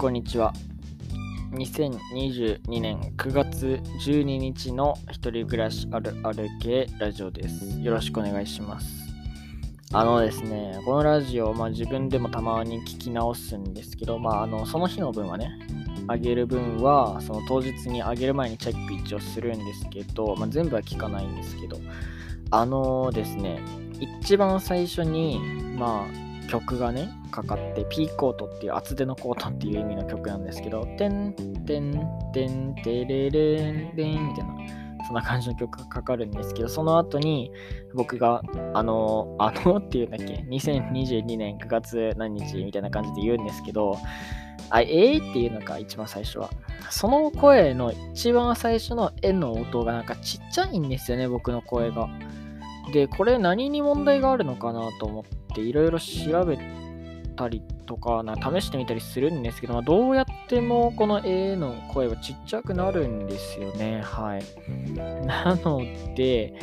こんにちは。2022年9月12日の一人暮らしあるある系ラジオです。よろしくお願いします。あのですね、このラジオ、まあ、自分でもたまに聞き直すんですけど、まあ、あのその日の分はね、あげる分は、その当日にあげる前にチェック一応するんですけど、まあ、全部は聞かないんですけど、あのですね、一番最初に、まあ、曲がね、かかって、ピーコートっていう厚手のコートっていう意味の曲なんですけど、てんてんてんてれれんれんみたいな、そんな感じの曲がかかるんですけど、その後に僕が、あの、あのっていうんだっけ、2022年9月何日みたいな感じで言うんですけど、あ、えーっていうのか、一番最初は。その声の一番最初の絵の音がなんかちっちゃいんですよね、僕の声が。で、これ何に問題があるのかなと思っていろいろ調べたりとかな試してみたりするんですけど、まあ、どうやってもこの A の声はちっちゃくなるんですよね。はい。なので、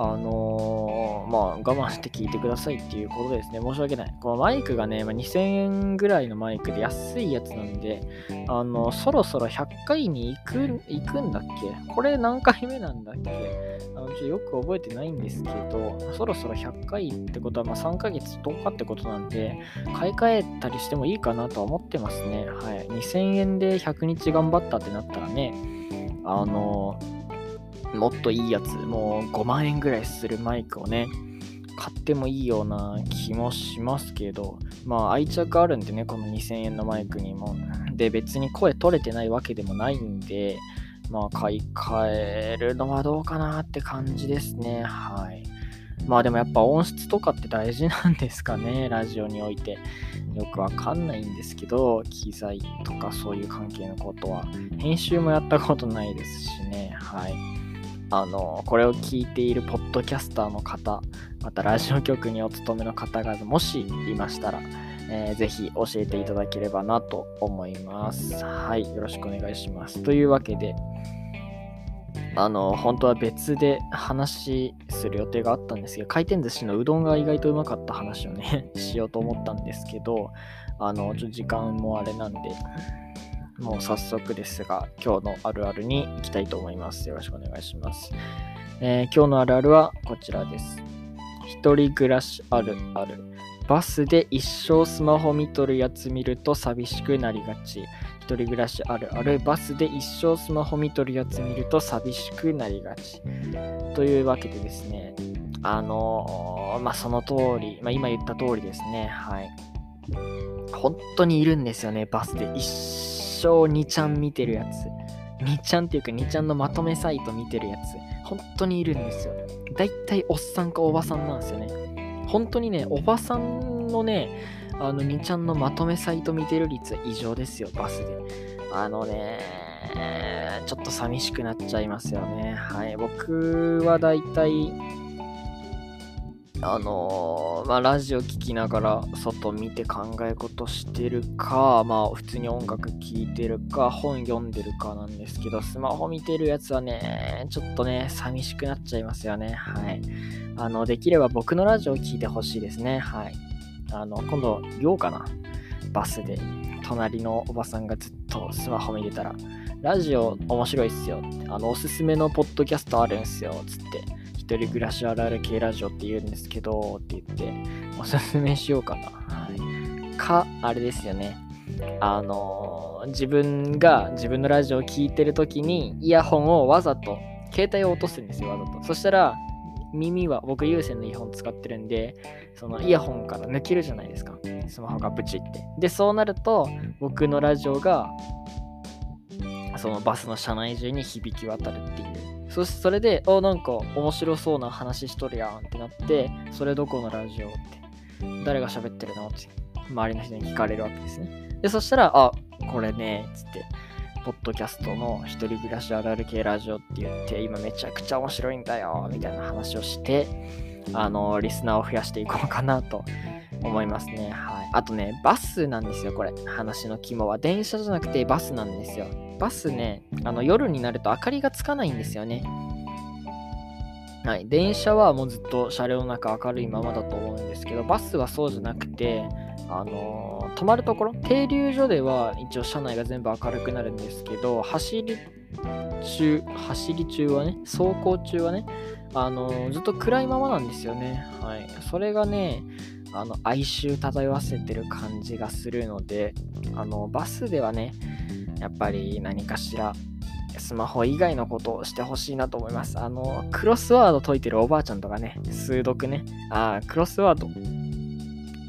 あのーまあ我慢して聞いてくださいっていうことですね。申し訳ない。このマイクがね、まあ、2000円ぐらいのマイクで安いやつなんで、あの、そろそろ100回に行く、行くんだっけ？これ何回目なんだっけ？あのちょっとよく覚えてないんですけど、そろそろ100回ってことは、まあ、3ヶ月10日ってことなんで、買い替えたりしてもいいかなとは思ってますね。はい。2000円で100日頑張ったってなったらね、あの、もっといいやつ、もう5万円ぐらいするマイクをね、買ってもいいような気もしますけど、まあ愛着あるんでね、この2000円のマイクにも。で、別に声取れてないわけでもないんで、まあ買い替えるのはどうかなって感じですね。はい。まあでもやっぱ音質とかって大事なんですかね、ラジオにおいて。よくわかんないんですけど、機材とかそういう関係のことは。編集もやったことないですしね。はい。あの、これを聞いているポッドキャスターの方、またラジオ局にお勤めの方がもしいましたら、えーぜひ教えていただければなと思います。はい、よろしくお願いします。というわけで、あの、本当は別で話する予定があったんですけど、回転寿司のうどんが意外とうまかった話をね、しようと思ったんですけど、あの、ちょっと時間もあれなんで、もう早速ですが、今日のあるあるに行きたいと思います。よろしくお願いします。えー今日のあるあるはこちらです。一人暮らしあるある。バスで一生スマホ見とるやつ見ると寂しくなりがち。一人暮らしあるある。バスで一生スマホ見とるやつ見ると寂しくなりがち。というわけでですね、あのーまあ、その通り、まあ、今言った通りですね、はい。本当にいるんですよね、バスで一生2ちゃん見てるやつ。2ちゃんっていうか2ちゃんのまとめサイト見てるやつ。本当にいるんですよ。だいたいおっさんかおばさんなんですよね。本当にね、おばさんのね、あの2ちゃんのまとめサイト見てる率は異常ですよ、バスで。あのね、ちょっと寂しくなっちゃいますよね。はい。僕はだいたい、あのーまあ、ラジオ聞きながら外見て考え事してるか、まあ、普通に音楽聴いてるか、本読んでるかなんですけど、スマホ見てるやつはね、ちょっとね、寂しくなっちゃいますよね。はい。あの、できれば僕のラジオを聞いてほしいですね。はい。あの、今度、言おうかな？バスで、隣のおばさんがずっとスマホ見てたら、ラジオ面白いっすよ。あの、おすすめのポッドキャストあるんすよ。つって。一人暮らしあるある系ラジオって言うんですけど、って言って、おすすめしようかな。はい。か、あれですよね。あのー自分が自分のラジオを聞いてるときに、イヤホンをわざと、携帯を落とすんですよ、わざと。そしたら、耳は、僕有線のイヤホン使ってるんで、そのイヤホンから抜けるじゃないですか。スマホがブチって。で、そうなると、僕のラジオが、そのバスの車内中に響き渡るっていう。そしてそれで、あ、なんか面白そうな話しとるやんってなって、それどこのラジオって、誰が喋ってるのって、周りの人に聞かれるわけですね。で、そしたら、あ、これね、つって、ポッドキャストの一人暮らしあるある系ラジオって言って、今めちゃくちゃ面白いんだよ、みたいな話をして、あの、リスナーを増やしていこうかなと思いますね。はい。あとね、バスなんですよ、これ。話の肝は。電車じゃなくてバスなんですよ。バスね、あの夜になると明かりがつかないんですよね。はい。電車はもうずっと車両の中明るいままだと思うんですけど、バスはそうじゃなくて、あの泊まるところ、停留所では一応車内が全部明るくなるんですけど、走り中、走り中はね、走行中はね、あのずっと暗いままなんですよね。はい。それがね、あの哀愁漂わせてる感じがするので、あのバスではね、やっぱり何かしらスマホ以外のことをしてほしいなと思います。あの、クロスワード解いてるおばあちゃんとかね、数読ね。ああ、クロスワード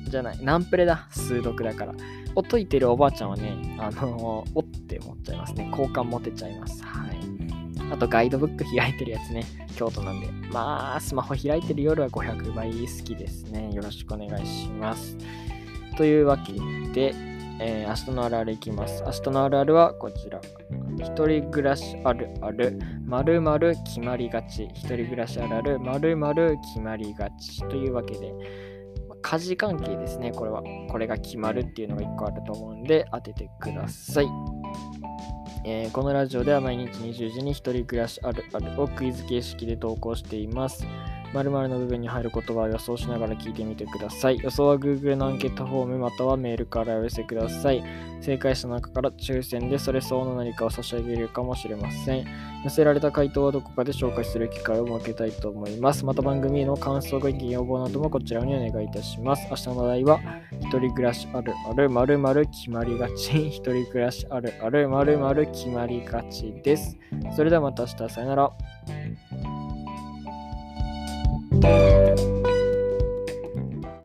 じゃない、ナンプレだ、数読だから。を解いてるおばあちゃんはね、あのおって思っちゃいますね。好感持てちゃいます。はい。あと、ガイドブック開いてるやつね、京都なんで。まあ、スマホ開いてる夜は500倍好きですね。よろしくお願いします。というわけで、えー、明日のあるあるいきます。明日のあるあるはこちら。一人暮らしあるある、まるまる決まりがち。一人暮らしあるある、まるまる決まりがち。というわけで、家事関係ですね、これは。これが決まるっていうのが1個あると思うんで、当ててください。えー、このラジオでは毎日20時に一人暮らしあるあるをクイズ形式で投稿しています。〇〇の部分に入る言葉を予想しながら聞いてみてください。予想は Google のアンケートフォームまたはメールからお寄せください。正解した中から抽選でそれ相応の何かを差し上げるかもしれません。寄せられた回答はどこかで紹介する機会を設けたいと思います。また番組への感想、ご意見、要望などもこちらにお願いいたします。明日の話題は、一人暮らしあるある〇〇決まりがち。一人暮らしあるある〇〇決まりがちです。それではまた明日、さよなら。thank you